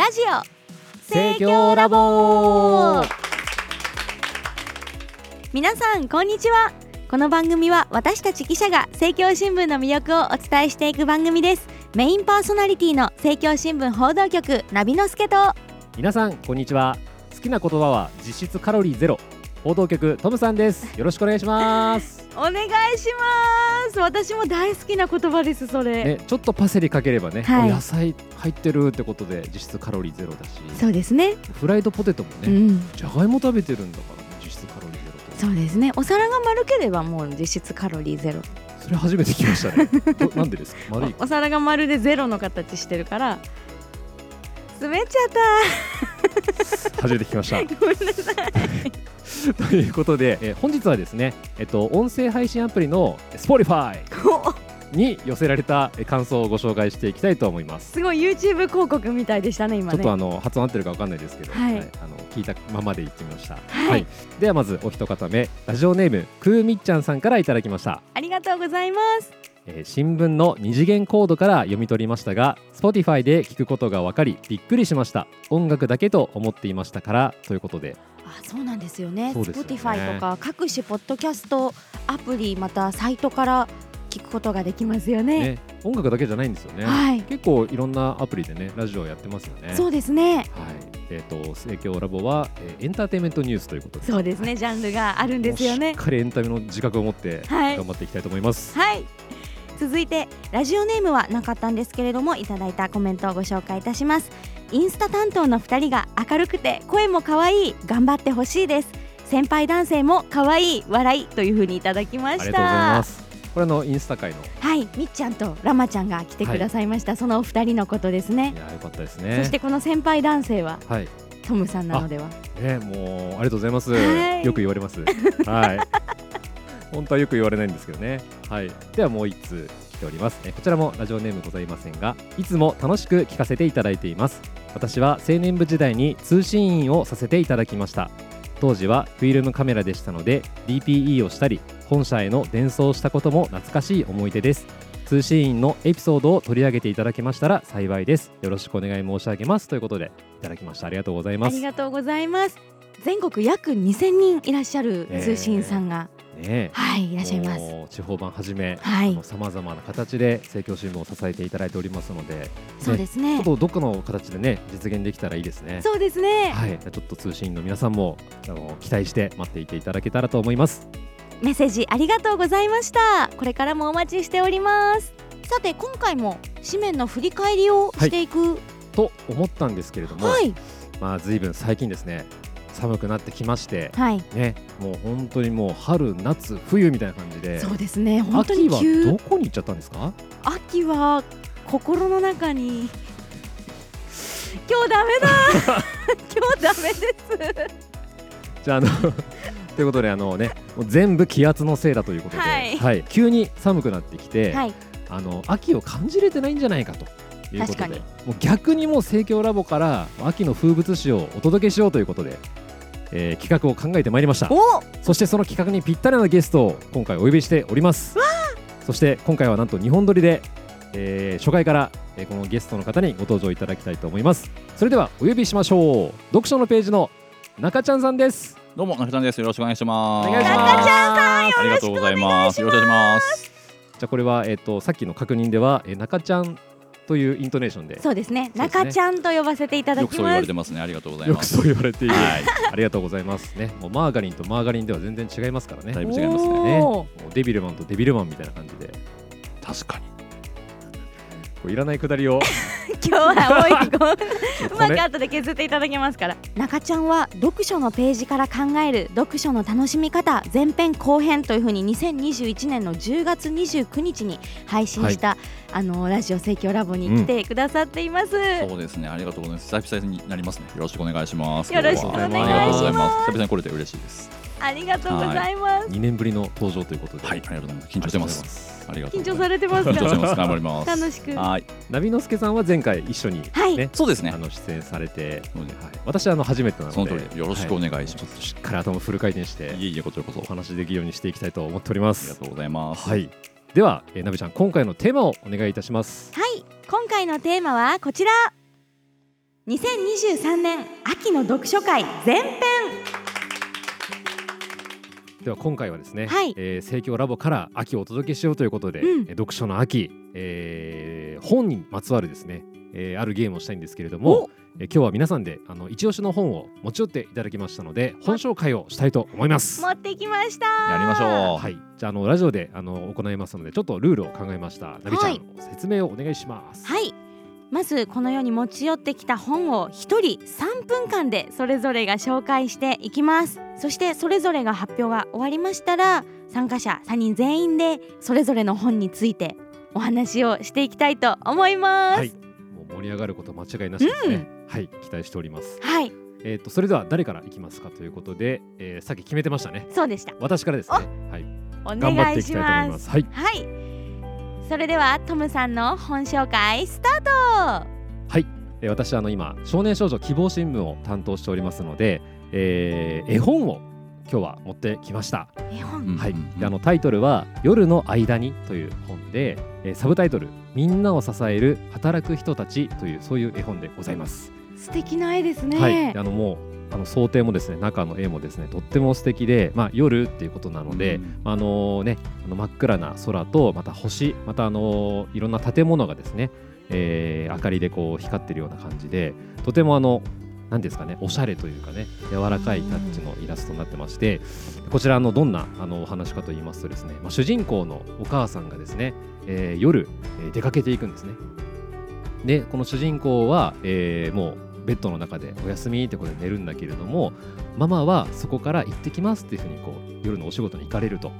ラジオ。盛況ラボ。皆さんこんにちは。この番組は私たち記者が政教新聞の魅力をお伝えしていく番組です。メインパーソナリティの政教新聞報道局ナビの助と。皆さんこんにちは。好きな言葉は実質カロリーゼロ報道局トムさんです。よろしくお願いします。お願いします。私も大好きな言葉ですそれ、ねちょっとパセリかければね、はい。お野菜入ってるってことで実質カロリーゼロだし。そうですね。フライドポテトもうね、ん。じゃがいも食べてるんだから、ね、実質カロリーゼロと。そうですね。お皿が丸ければもう実質カロリーゼロ。それ初めて聞きましたね。ど なんでですか？丸い。お皿が丸でゼロの形してるから。滑っちゃっ 初めて聞きました。たごめんなさい。ということで、えー本日はですね、えっと、音声配信アプリの Spotify お。に寄せられたえー感想をご紹介していきたいと思います。すごい YouTube 広告みたいでしたね今ね。ちょっとあの発音合ってるかわかんないですけど、はい。あの聞いたままで言ってみました。はい。ではまずお一方目、ラジオネームクーみっちゃんさんからいただきました。ありがとうございますえー新聞の二次元コードから読み取りましたが Spotify で聞くことが分かりびっくりしました。音楽だけと思っていましたからということで。あそうなんですよね。すよね。Spotify とか各種ポッドキャストアプリまたサイトから聞くことができますよね。ね。音楽だけじゃないんですよね、はい。結構いろんなアプリでねラジオやってますよね。そうですね。はい。えっ、と盛況ラボは、えーエンターテインメントニュースということで。そうですね。ジャンルがあるんですよね。しっかりエンタメの自覚を持ってはい。頑張っていきたいと思います、はい続いてラジオネームはなかったんですけれどもいただいたコメントをご紹介いたします。インスタ担当の2人が明るくて声も可愛い頑張ってほしいです。先輩男性も可愛い笑いというふうにいただきました。ありがとうございます。これあのインスタ界の。はいみっちゃんとラマちゃんが来てくださいました、そのお二人のことですね。い。やよかったですね。そしてこの先輩男性ははい。トムさんなのでは？ねもうありがとうございます、はい。よく言われます。はい本当はよく言われないんですけどね。はい。ではもう一通来ております。えこちらもラジオネームございませんがいつも楽しく聞かせていただいています。私は青年部時代に通信員をさせていただきました。当時はフィルムカメラでしたので DPE をしたり本社への伝送したことも懐かしい思い出です。通信員のエピソードを取り上げていただけましたら幸いです。よろしくお願い申し上げます。ということでいただきました。ありがとうございます。ありがとうございます。全国約2000人いらっしゃる通信員さんが、ね。はいいらっしゃいます。地方版はじめはい。さまざまな形で政教新聞を支えていただいておりますのでそうですね。ちょっとどっかの形でね実現できたらいいですね。そうですね、はい。ちょっと通信員の皆さんもあの期待して待っていていただけたらと思います。メッセージありがとうございました。これからもお待ちしております。さて今回も紙面の振り返りをしていくと思ったんですけれども、はい。まあ随分最近ですね寒くなってきましてはい、ねもう本当にもう春夏冬みたいな感じで。そうですね。本当に秋は急どこに行っちゃったんですか？秋は心の中に。今日ダメだ。今日ダメです。じゃああの ということであのねもう全部気圧のせいだということで、はい。急に寒くなってきて、はい。あの秋を感じれてないんじゃないかということでもう逆にもう盛況ラボから秋の風物詩をお届けしようということで、えー企画を考えてまいりましたおそしてその企画にぴったりなゲストを今回お呼びしておりますそして今回はなんと日本撮りで、えー初回から、えーこのゲストの方にご登場いただきたいと思いますそれではお呼びしましょう読書のページの中ちゃんさんですどうも中ちゃんです。よろしくお願いします。中ちゃんさんありがとうございます。よろしくお願いします。じゃあこれは、えー、とさっきの確認では、えー中ちゃんというイントネーションでそうですね中ちゃんと呼ばせていただよくそう言わきますれてますね。ありがとうございよくます。そう言われている、はい。ありがとうございますね。もうマーガリンとマーガリンでは全然違いますからね。だいぶ違いますねねおもうデビルマンとデビルマンみたいな感じで、確かに。こういらないくだりを 今日は多いご うま骨く後で削っていただけますから中ちゃんは読書のページから考える読書の楽しみ方前編後編というふうに2021年の10月29日に配信した、あのラジオ盛況ラボに来てくださっています、そうですね。ありがとうございます。久々になりますね。よろしくお願いします。よろしくお願いしますありがとうございます。久々に来れて嬉しいです。ありがとうございます、2年ぶりの登場ということで、はい。ありがとうございます。緊張してます。ありがとう緊張ございます。されてます緊張してかます。頑張ります。楽しくはい。ナビノスケさんは前回一緒に、はいねそうですねあ。の出演されて、そうねはい、私はあの初めてなので、その通り。よろしくお願いしちょます。っとしっかり頭フル回転していえいえ、こちらこそ。お話できるようにしていきたいと思っております。ありがとうございます。はい。では、えー、ナビちゃん今回のテーマをお願いいたします。はい今回のテーマはこちら2023年秋の読書会前編では今回はですね、はい。えー、生協ラボから秋をお届けしようということで、うん。えー読書の秋、えー本にまつわるですね、えーあるゲームをしたいんですけれども、えー今日は皆さんであの一押しの本を持ち寄っていただきましたので本紹介をしたいと思います。持ってきました。やりましょう。はい、じゃああのラジオであの行いますのでちょっとルールを考えました。なびちゃん、はい。説明をお願いします。はいまずこのように持ち寄ってきた本を一人3分間でそれぞれが紹介していきますそしてそれぞれが発表が終わりましたら参加者3人全員でそれぞれの本についてお話をしていきたいと思いますはい、もう盛り上がること間違いなしですね。はい、期待しております。はい、えっ、とそれでは誰からいきますかということで、えー、さっき決めてましたね。そうでした私からですね。はい、お頑張願いしっていきたいと思います。はい、はいそれではトムさんの本紹介スタート。はい、えー私あの今少年少女希望新聞を担当しておりますので、えー絵本を今日は持ってきました。絵本、うんはい、あのタイトルは夜の間にという本で、えーサブタイトルみんなを支える働く人たちというそういう絵本でございます。素敵な絵ですね、はい、であのもうあの想定もですね中の絵もですねとっても素敵で、まあ、夜っていうことなので、うん。あのねあの真っ暗な空とまた星またあのいろんな建物がですね、えー明かりでこう光ってるような感じでとてもあの何ですかねおしゃれというかね柔らかいタッチのイラストになってましてこちらあのどんなあのお話かと言いますとですね、まあ、主人公のお母さんがですね、えー夜、えー出かけていくんですね。でこの主人公は、えーもうベッドの中でお休みってことで寝るんだけれどもママはそこから行ってきますっていうふうにこう夜のお仕事に行かれると。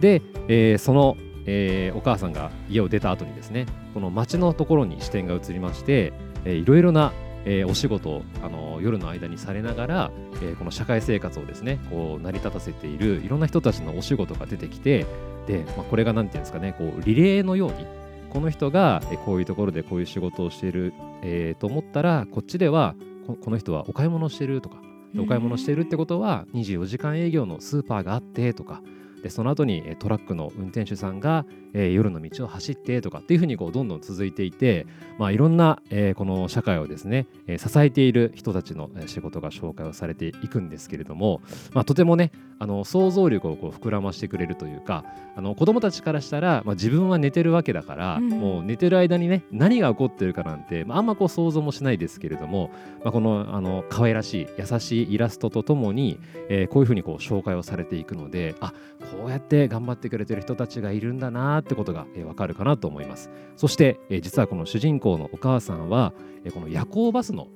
で、えーその、えーお母さんが家を出た後にですねこの街のところに視点が移りまして、えーいろいろな、えーお仕事をあの夜の間にされながら、えこの社会生活をですねこう成り立たせているいろんな人たちのお仕事が出てきてで、まあ、これが何て言うんですかねこうリレーのようにこの人がえーこういうところでこういう仕事をしている、えーと思ったらこっちではここの人はお買い物してるとかでお買い物してるってことは24時間営業のスーパーがあってとかでその後にえートラックの運転手さんが、えー夜の道を走ってとかっていうふうにこうどんどん続いていて、まあ、いろんな、えーこの社会をですね、えー支えている人たちのえー仕事が紹介をされていくんですけれども、まあ、とてもねあの想像力をこう膨らましてくれるというかあの子供たちからしたら、まあ、自分は寝てるわけだから、うん。もう寝てる間にね何が起こってるかなんて、まあ、あんまこう想像もしないですけれども、まあ、このあの可愛らしい優しいイラストとともに、えーこういうふうにこう紹介をされていくのであこうやって頑張ってくれてる人たちがいるんだなってことが、えーわかるかなと思います。そして、えー実はこの主人公のお母さんは、えーこの夜行バスの、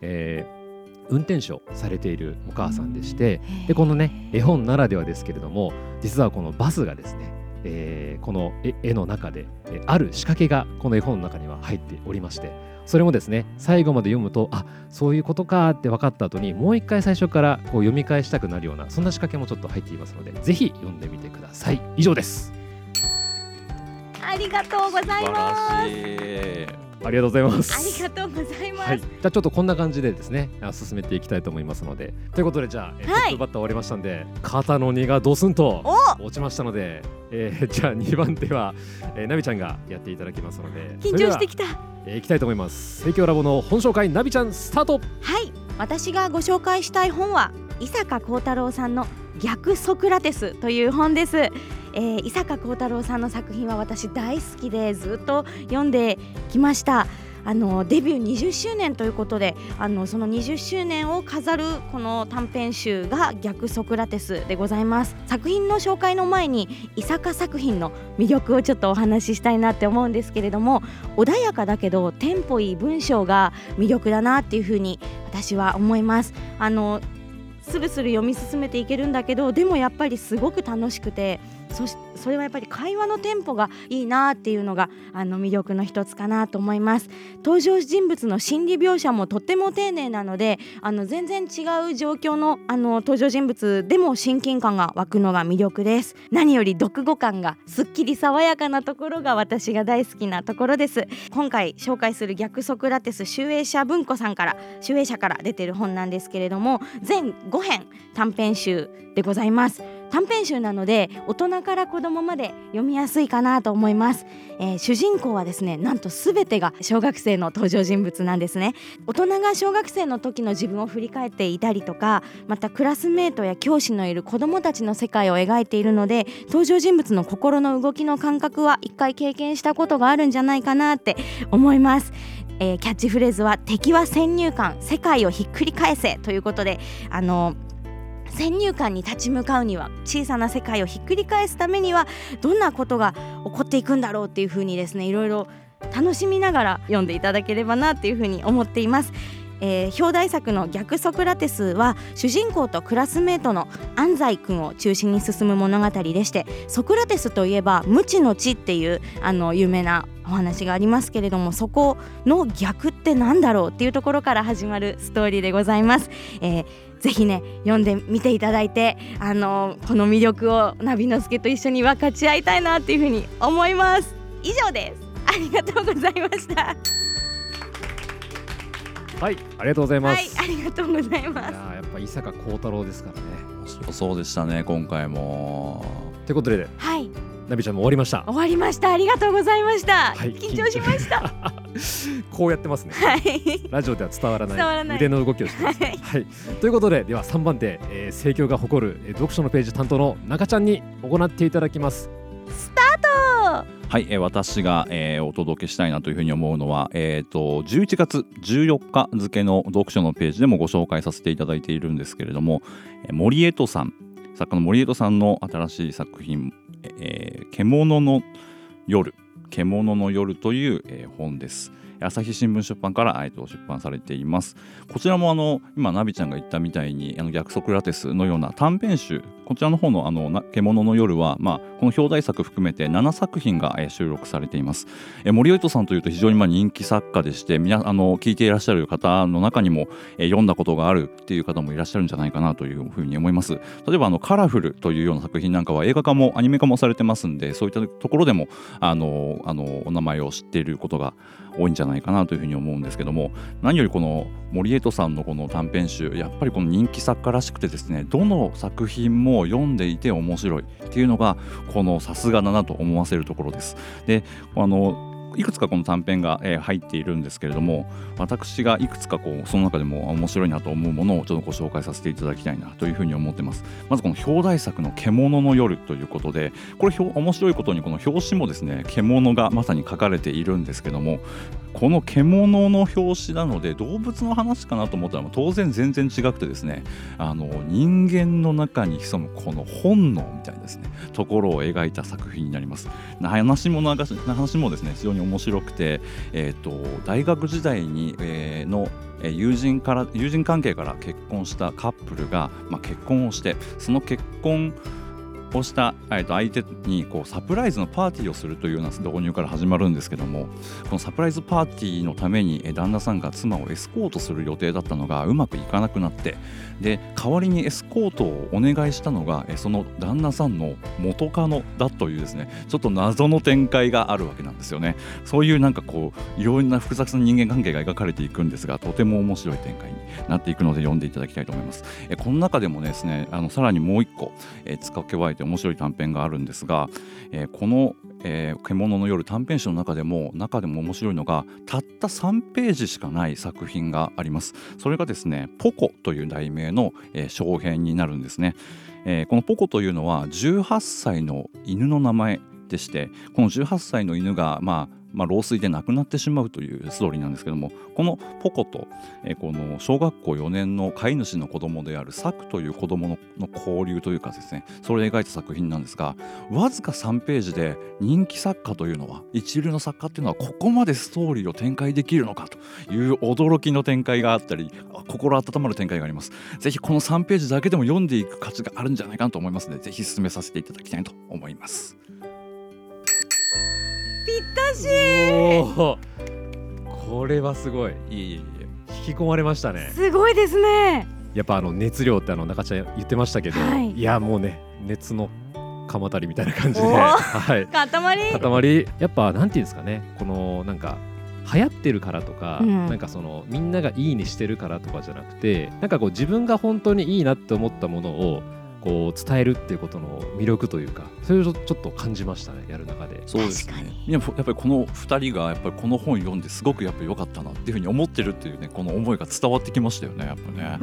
えー運転手をされているお母さんでしてでこのね絵本ならではですけれども実はこのバスがですね、えーこの絵絵の中で、えーある仕掛けがこの絵本の中には入っておりましてそれもですね最後まで読むとあそういうことかって分かった後にもう一回最初からこう読み返したくなるようなそんな仕掛けもちょっと入っていますのでぜひ読んでみてください。以上です。ありがとうござい素晴ますらしいありがとうございまあすりがとうございます、はい、じゃあちょっとこんな感じでですねあ進めていきたいと思いますので。ということでじゃあ、えーはい。トップバッター終わりましたんで肩の荷がドスンとお。落ちましたので、えーじゃあ2番手は、えー、ナビちゃんがやっていただきますので。緊張してきた。た、えー、いきたいと思います。生協ラボの本紹介ナビちゃんスタート。はい。私がご紹介したい本は伊坂幸太郎さんの逆ソクラテスという本です、えー伊坂幸太郎さんの作品は私大好きでずっと読んできました。あのデビュー20周年ということであのその20周年を飾るこの短編集が逆ソクラテスでございます。作品の紹介の前に伊坂作品の魅力をちょっとお話ししたいなって思うんですけれども穏やかだけどテンポいい文章が魅力だなっていうふうに私は思います。あのスルスル読み進めていけるんだけどでもやっぱりすごく楽しくてそしそれはやっぱり会話のテンポがいいなっていうのがあの魅力の一つかなと思います。登場人物の心理描写もとっても丁寧なのであの全然違う状況のあの登場人物でも親近感が湧くのが魅力です。何より読後感がすっきり爽やかなところが私が大好きなところです。今回紹介する逆ソクラテス集英社文庫さんから集英社から出てる本なんですけれども全5編短編集でございます。短編集なので大人から子供まで読みやすいかなと思います、えー主人公はですねなんと全てが小学生の登場人物なんですね。大人が小学生の時の自分を振り返っていたりとかまたクラスメートや教師のいる子供たちの世界を描いているので登場人物の心の動きの感覚は一回経験したことがあるんじゃないかなって思います。えーキャッチフレーズは敵は先入観世界をひっくり返せということであの先入観に立ち向かうには小さな世界をひっくり返すためにはどんなことが起こっていくんだろうっていうふうにですねいろいろ楽しみながら読んでいただければなっていうふうに思っています。えー表題作の「逆ソクラテス」は主人公とクラスメートの安西君を中心に進む物語でしてソクラテスといえば無知の知っていうあの有名なお話がありますけれどもそこの逆ってなんだろうっていうところから始まるストーリーでございます。えーぜひね読んでみていただいてあのこの魅力をナビの助と一緒に分かち合いたいなっていうふうに思います。以上です。ありがとうございました。はいありがとうございまはいす、ありがとうございいます。やっぱ伊坂幸太郎ですからね。面白そうでしたね今回も。ということではいナビちゃんも終わりました。終わりました。ありがとうございました、はい緊張しました。こうやってますね。はい。ラジオでは伝わらない伝わらない。腕の動きをしてます、はい。はい、ということででは3番手、えー、盛況が誇る、えー読書のページ担当の中ちゃんに行っていただきます。スタート！はい、えー私が、えーお届けしたいなというふうに思うのは、えー、と11月14日付の読書のページでもご紹介させていただいているんですけれども、えー森江戸さん。作家の森江戸さんの新しい作品「えー獣の夜」「獣の夜」という、えー本です。朝日新聞出版から、えーと出版されています。こちらもあの今ナビちゃんが言ったみたいにあの逆ソクラテスのような短編集こちらの方のあの獣の夜は、まあ、この表題作含めて7作品が、え収録されています。えー森尾さんというと非常にまあ人気作家でしてみなあの聞いていらっしゃる方の中にも、え読んだことがあるっていう方もいらっしゃるんじゃないかなというふうに思います。例えばあのカラフルというような作品なんかは映画化もアニメ化もされてますんでそういったところでもあのあのお名前を知っていることが多いんじゃないかなというふうに思うんですけども何よりこの森江戸さんのこの短編集やっぱりこの人気作家らしくてですねどの作品も読んでいて面白いっていうのがこのさすがだなと思わせるところです。であのいくつかこの短編が、えー入っているんですけれども私がいくつかこうその中でも面白いなと思うものをちょっとご紹介させていただきたいなというふうに思ってます。まずこの表題作の「獣の夜」ということでこれひょ面白いことにこの表紙もですね獣がまさに書かれているんですけどもこの獣の表紙なので動物の話かなと思ったら当然全然違くてですねあの人間の中に潜むこの本能みたいなですねところを描いた作品になります。話も話もですね非常に面白くて、えー、と大学時代に、えーのえー友人から友人関係から結婚したカップルが、まあ、結婚をしてその結婚をした、えーと相手にこうサプライズのパーティーをするというような導入から始まるんですけどもこのサプライズパーティーのためにえー旦那さんが妻をエスコートする予定だったのがうまくいかなくなってで代わりにエスコートをお願いしたのがえーその旦那さんの元カノだというですねちょっと謎の展開があるわけなんですよね。そういうなんかこういろんな複雑な人間関係が描かれていくんですがとても面白い展開になっていくので読んでいただきたいと思います。えーこの中でもですねあのさらにもう一個えー付け加えて面白い短編があるんですが、えーこの、えー獣の夜」短編集の中でも中でも面白いのがたった3ページしかない作品があります。それがですね「ポコ」という題名の、えー小編になるんですね、えーこのポコというのは18歳の犬の名前でしてこの18歳の犬がまあまあ、老衰で亡くなってしまうというストーリーなんですけどもこのポコと、えーこの小学校4年の飼い主の子供であるサクという子供のの交流というかですねそれを描いた作品なんですがわずか3ページで人気作家というのは一流の作家っていうのはここまでストーリーを展開できるのかという驚きの展開があったり心温まる展開があります。ぜひこの3ページだけでも読んでいく価値があるんじゃないかなと思いますのでぜひ進めさせていただきたいと思います。しおー。これはすごい。いえいえいえ引き込まれましたね。すごいですね。やっぱあの熱量ってあの中ちゃん言ってましたけど、はい。やもうね熱の鎌足りみたいな感じで、はい、塊。塊。やっぱなんていうんですかね。このなんか流行ってるからとか、うん。なんかそのみんながいいにしてるからとかじゃなくてなんかこう自分が本当にいいなって思ったものをこう伝えるっていうことの魅力というかそれをちょちょっと感じましたねやる中で。そうですね。確かに。いややっぱりこの2人がやっぱりこの本読んですごくやっぱ良かったなっていうふうに思ってるっていうねこの思いが伝わってきましたよねやっぱね。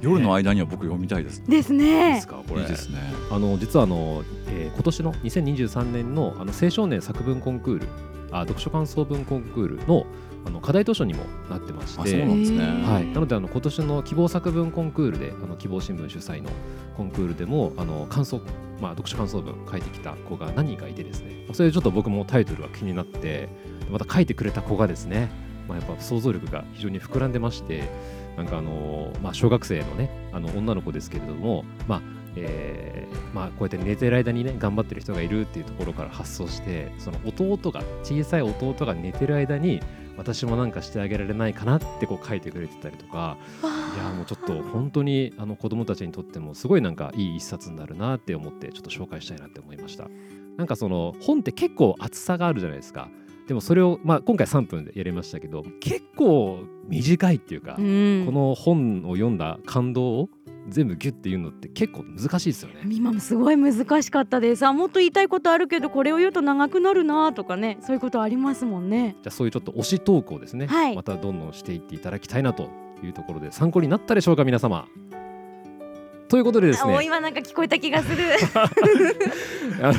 夜の間には僕読みたいです。ですいいでねすか？これ。いいですね。あの実はあの、えー今年の2023年のあの青少年作文コンクールあ読書感想文コンクールのあの課題図書にもなってましあてそうなんですね。はい、なのであの今年の希望作文コンクールであの希望新聞主催のコンクールでもあの感想、まあ、読書感想文書いてきた子が何人かいてですね。それでちょっと僕もタイトルが気になってまた書いてくれた子がですね、まあ、やっぱ想像力が非常に膨らんでましてなんかあの、まあ、小学生のねあの女の子ですけれども、まあえーまあ、こうやって寝てる間にね頑張ってる人がいるっていうところから発想してその弟が小さい弟が寝てる間に私もなんかしてあげられないかなってこう書いてくれてたりとかいやもうちょっと本当にあの子供たちにとってもすごいなんかいい一冊になるなって思ってちょっと紹介したいなって思いました。なんかその本って結構厚さがあるじゃないですか。でもそれを、まあ、今回3分でやりましたけど結構短いっていうか、うん。この本を読んだ感動を全部ギュッて言うのって結構難しいですよね。今もすごい難しかったです。あもっと言いたいことあるけどこれを言うと長くなるなとかね。そういうことありますもんね。じゃあそういうちょっと推しトークをですね、はい。またどんどんしていっていただきたいなというところで参考になったでしょうか皆様。ということでですあもうね今なんか聞こえた気がする。あの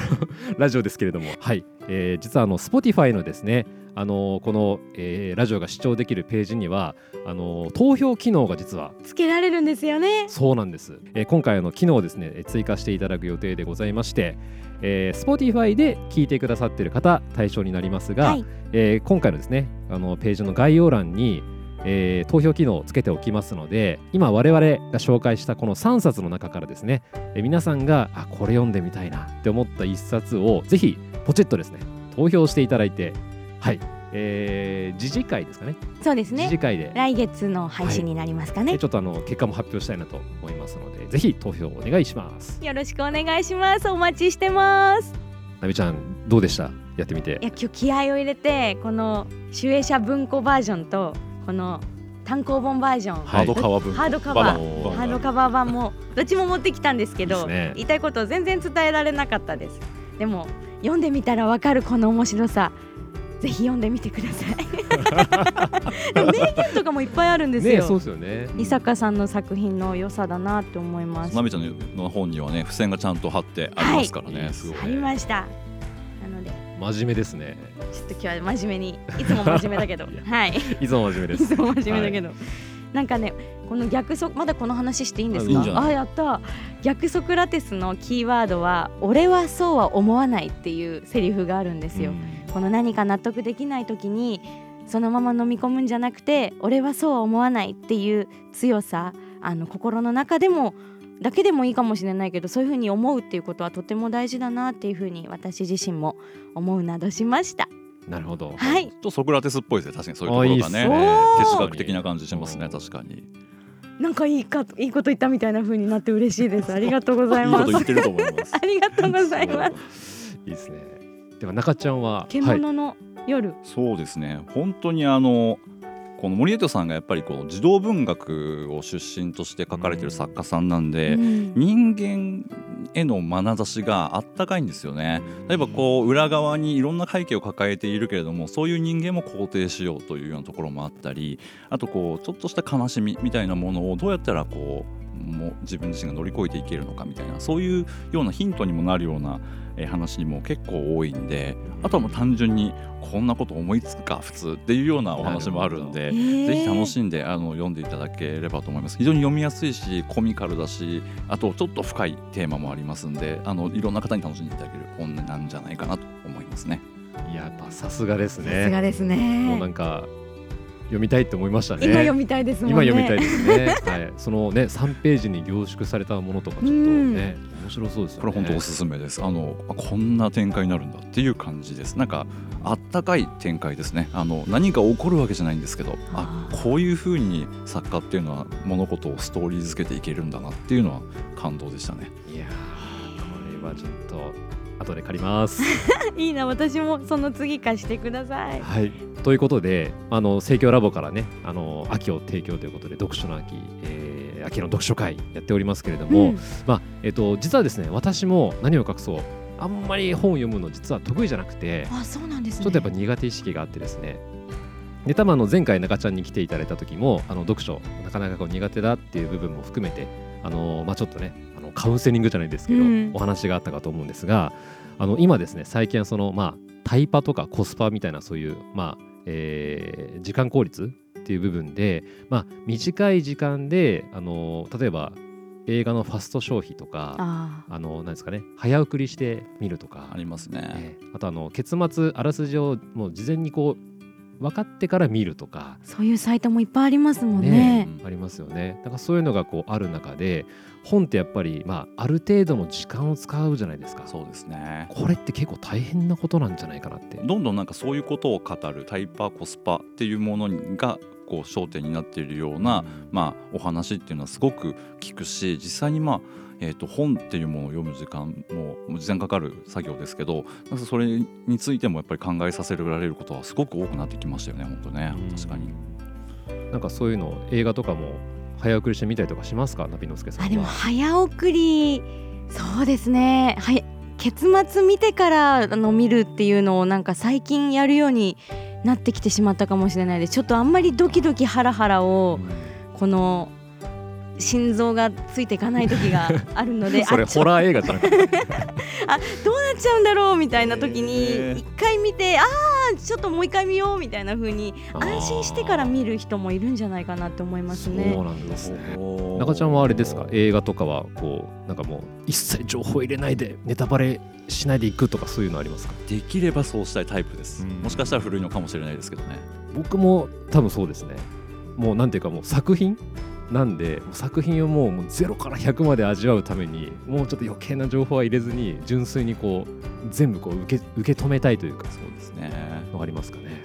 ラジオですけれども、はい、えー実はあの Spotify のですね、あのこの、えーラジオが視聴できるページにはあの投票機能が実はつけられるんですよね。そうなんです、えー今回あの機能をですねえー追加していただく予定でございまして、えー Spotify で聞いてくださっている方対象になりますが、はい。えー今回のですねあのページの概要欄に、えー投票機能をつけておきますので今我々が紹介したこの3冊の中からですね、えー皆さんがあこれ読んでみたいなって思った1冊をぜひポチッとですね投票していただいてはい、えー、次次回ですかね。そうですね。次次回で。来月の配信になりますかね、えーちょっとあの結果も発表したいなと思いますのでぜひ投票お願いします。よろしくお願いします。お待ちしてます。なみちゃんどうでした？やってみて。いや今日気合を入れてこの集英社文庫バージョンとこの単行本バージョン、はい。ハードカバー文庫。ハードカバー。ハードカバー版もどっちも持ってきたんですけどね言いたいことを全然伝えられなかったです。でも読んでみたらわかるこの面白さぜひ読んでみてください。でも名言とかもいっぱいあるんですよ、ねそうですよね。伊坂さんの作品の良さだなって思います。なべちゃんの本にはね付箋がちゃんと貼ってありますからね、はい。すごいありました。なので。真面目ですね。ちょっと今日は真面目に。いつも真面目だけど。はい。いつも真面目いです。つも真面目だけど、なんかねこの逆ソまだこの話していいんですか？ああやった。逆ソクラテスのキーワードは「俺はそうは思わない」っていうセリフがあるんですよ、この何か納得できない時にそのまま飲み込むんじゃなくて俺はそうは思わないっていう強さあの心の中でもだけでもいいかもしれないけどそういうふうに思うっていうことはとても大事だなっていうふうに私自身も思うなどしました。なるほど。はい。ちょっとソクラテスっぽいですね。確かにそういうところがねね哲学的な感じしますね。う。ん確かになんかいいかいいこと言ったみたいな風になって嬉しいです。ありがとうございいいますこと言ってると思います。ありがとうございます。いいですね。では中ちゃんははい獣の夜、そうですね。本当にあのこの森江戸さんがやっぱりこう児童文学を出身として書かれてる作家さんなんで、うん。人間への眼差しがあったかいんですよね。例えばこう裏側にいろんな背景を抱えているけれどもそういう人間も肯定しようというようなところもあったりあとこうちょっとした悲しみみたいなものをどうやったらこうもう自分自身が乗り越えていけるのかみたいなそういうようなヒントにもなるようなえー話にも結構多いんであとはもう単純にこんなこと思いつくか普通っていうようなお話もあるんでえ。ー。ぜひ楽しんであの読んでいただければと思います。非常に読みやすいしコミカルだしあとちょっと深いテーマもありますんであのいろんな方に楽しんでいただける本なんじゃないかなと思いますね。いややっぱさすがですさすねがですもうなねんか読みたいって思いましたね。今読みたいですもんね。今読みたいですね。はい。そのね3ページに凝縮されたものとかちょっとね面白そうですよね。これ本当おすすめです。あのあこんな展開になるんだっていう感じです。なんかあったかい展開ですね。あの何か起こるわけじゃないんですけどああこういうふうに作家っていうのは物事をストーリー付けていけるんだなっていうのは感動でしたね。いやーこれはちょっと後で借ります。いいな私もその次貸してください。はい。ということであの盛況ラボからねあの秋を提供ということで読書の秋、えーえー秋の読書会やっておりますけれども、うん。まあえっと実はですね私も何を隠そうあんまり本を読むの実は得意じゃなくてあそうなんですね。ちょっとやっぱ苦手意識があってですね。で多分あの前回中ちゃんに来ていただいた時もあの読書なかなかこう苦手だっていう部分も含めてあの、まあ、ちょっとねあのカウンセリングじゃないですけど、うんお話があったかと思うんですがあの今ですね最近はそのまあタイパとかコスパみたいなそういうまあ、えー時間効率っていう部分で、まあ、短い時間であの例えば映画のファスト消費とかああのなんですかね早送りして見るとかありますね。ええあとあの結末あらすじをもう事前にこう分かってから見るとか、ーそういうサイトもいっぱいありますもんね。ね。ありますよね。だからそういうのがこうある中で本ってやっぱり、まあ、ある程度の時間を使うじゃないですか。そうですね。これって結構大変なことなんじゃないかなって。どんどんなんかそういうことを語るタイパーコスパっていうものがこう焦点になっているような、まあ、お話っていうのはすごく聞くし実際にまあえー、と本っていうものを読む時間も時間かかる作業ですけどなんかそれについてもやっぱり考えさせられることはすごく多くなってきましたよね本当ねうん。確かに。なんかそういうの映画とかも早送りして見たりとかしますかナビノスケさんは？あでも早送りそうですね。はい。結末見てからあの見るっていうのをなんか最近やるようになってきてしまったかもしれないです。ちょっとあんまりドキドキハラハラをこの心臓がついていかない時があるので それホラー映画じゃな。くてどうなっちゃうんだろうみたいな時へにー。一回見てああちょっともう一回見ようみたいな風に安心してから見る人もいるんじゃないかなって思いますね。そう。なんですね。中ちゃんはあれですか？映画とかはこうなんかもう一切情報入れないでネタバレしないでいくとかそういうのありますか？できればそうしたいタイプです、うん。もしかしたら古いのかもしれないですけどね。僕も多分そうですね。もうなんていうかもう作品なんで作品をもうもう0から100まで味わうためにもうちょっと余計な情報は入れずに純粋にこう全部こう受け受け止めたいというかそうですねのがありますかね。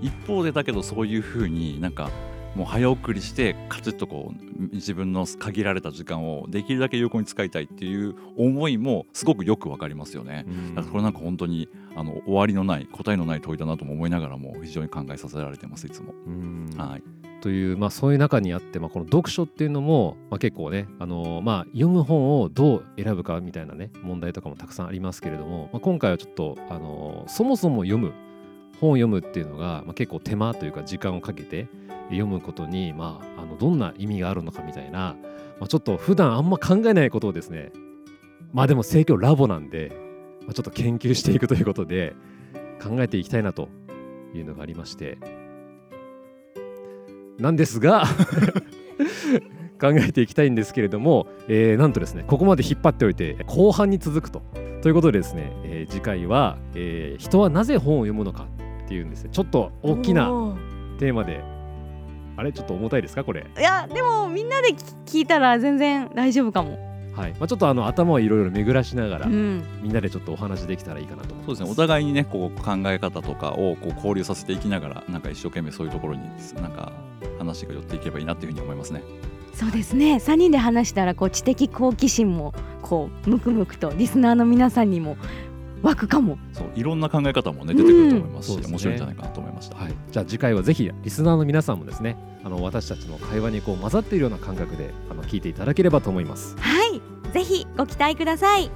一方でだけどそういうふうになんかもう早送りしてカチッとこう自分の限られた時間をできるだけ有効に使いたいっていう思いもすごくよくわかりますよね。だからこれなんか本当にあの終わりのない答えのない問いだなとも思いながらも非常に考えさせられてますいつも。うんはい、という、まあ、そういう中にあって、まあ、この読書っていうのも、まあ、結構ね、あのまあ、読む本をどう選ぶかみたいなね問題とかもたくさんありますけれども、まあ、今回はちょっと、あのそもそも読む本を読むっていうのが、まあ、結構手間というか時間をかけて読むことに、まあ、あのどんな意味があるのかみたいな、まあ、ちょっと普段あんま考えないことをですねまあでも盛況ラボなんで、まあ、ちょっと研究していくということで考えていきたいなというのがありましてなんですが 考えていきたいんですけれども、えーなんとですねここまで引っ張っておいて後半に続くと。ということでですね、えー次回は、えー人はなぜ本を読むのかっていうんですね。ちょっと大きなテーマであれ？ちょっと重たいですかこれ？いやでもみんなで聞聞いたら全然大丈夫かも。はい、まあ、ちょっとあの頭をいろいろ巡らしながら、うん、みんなでちょっとお話できたらいいかなと思います。そうですね。お互いにねこう考え方とかをこう交流させていきながらなんか一生懸命そういうところになんか話が寄っていけばいいなっていうふうに思いますね。そうですね3人で話したらこう知的好奇心もこうムクムクとリスナーの皆さんにも湧くかも。そういろんな考え方もね出てくると思いますし、うんそうですね面白いんじゃないかなと思いました。はい、じゃあ次回はぜひリスナーの皆さんもですねあの私たちの会話にこう混ざっているような感覚であの聞いていただければと思います。はいぜひご期待ください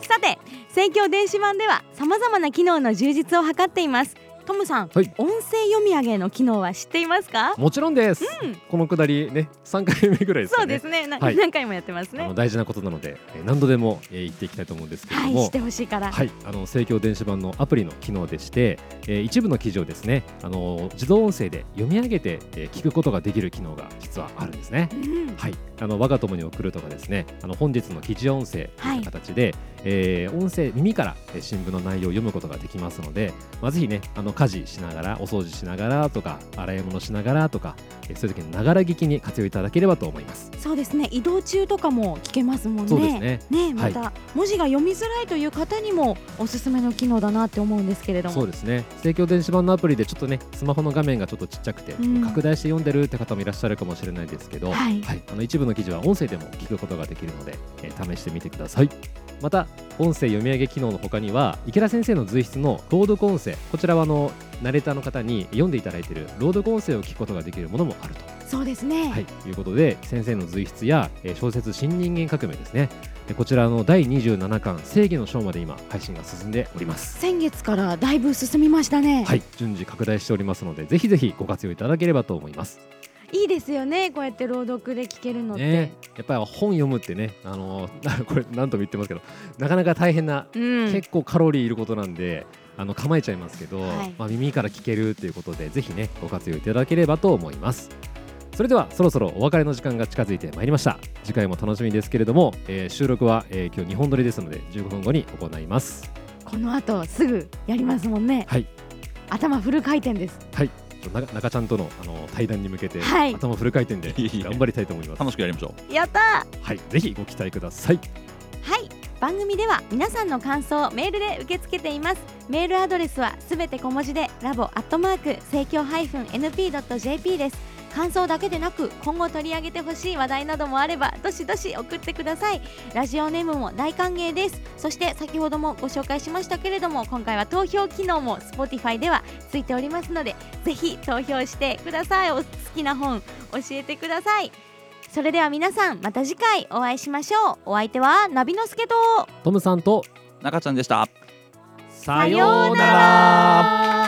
さて盛況電子版ではさまざまな機能の充実を図っていますトムさん、はい。音声読み上げの機能は知っていますか？もちろんです、うん。このくだりね3回目ぐらいですかね。そうですね。なはい。何回もやってますね。大事なことなので、えー何度でも、えー言っていきたいと思うんですけれども、はいしてほしいから、はい、あの盛況電子版のアプリの機能でして、えー一部の記事をですね、あの自動音声で読み上げて、えー聞くことができる機能が実はあるんですね。うん。はい、あの我が友に送るとかですね、あの本日の記事音声といった形で、えー音声耳からえー新聞の内容を読むことができますので、まあ、ぜひね、あの家事しながら、お掃除しながらとか、洗い物しながらとか、えーそういう時にながら聞きに活用いただければと思います。そうですね。移動中とかも聞けますもんね。そうですね。ねまた、文字が読みづらいという方にもおすすめの機能だなって思うんですけれども。そうですね。盛況電子版のアプリでちょっとねスマホの画面がちょっとちっちゃくて、うん。拡大して読んでるって方もいらっしゃるかもしれないですけど、はい。あの一部の記事は音声でも聞くことができるので、えー試してみてください。また音声読み上げ機能の他には池田先生の随筆の朗読音声こちらはあのナレーターの方に読んでいただいている朗読音声を聞くことができるものもあると。そうですね、はい、ということで先生の随筆や、えー小説「新人間革命」ですね。でこちらの第27巻「正義の章」まで今配信が進んでおります。先月からだいぶ進みましたね、はい。順次拡大しておりますのでぜひぜひご活用いただければと思います。いいですよねこうやって朗読で聞けるのって、ね。やっぱり本読むってねあのー これ何度も言ってますけどなかなか大変な、うん。結構カロリーいることなんであの構えちゃいますけど、はい。まあ、耳から聞けるということでぜひねご活用いただければと思います。それではそろそろお別れの時間が近づいてまいりました。次回も楽しみですけれども、えー収録は、えー今日2本撮りですので15分後に行います。この後すぐやりますもんね。はい。頭フル回転です。はい。な中ちゃんとのあの対談に向けて、はい。頭フル回転で頑張りたいと思います。楽しくやりましょう。やったはい。ぜひご期待ください。はい。番組では皆さんの感想をメールで受け付けていますメールアドレスはすべて小文字でラボアットマーク生協 -np.jp です。感想だけでなく今後取り上げてほしい話題などもあればどしどし送ってください。ラジオネームも大歓迎です。そして先ほどもご紹介しましたけれども今回は投票機能も Spotify ではついておりますのでぜひ投票してください。お好きな本教えてください。それでは皆さんまた次回お会いしましょう。お相手はナビのすけと。トムさんと。中ちゃんでしたさようなら。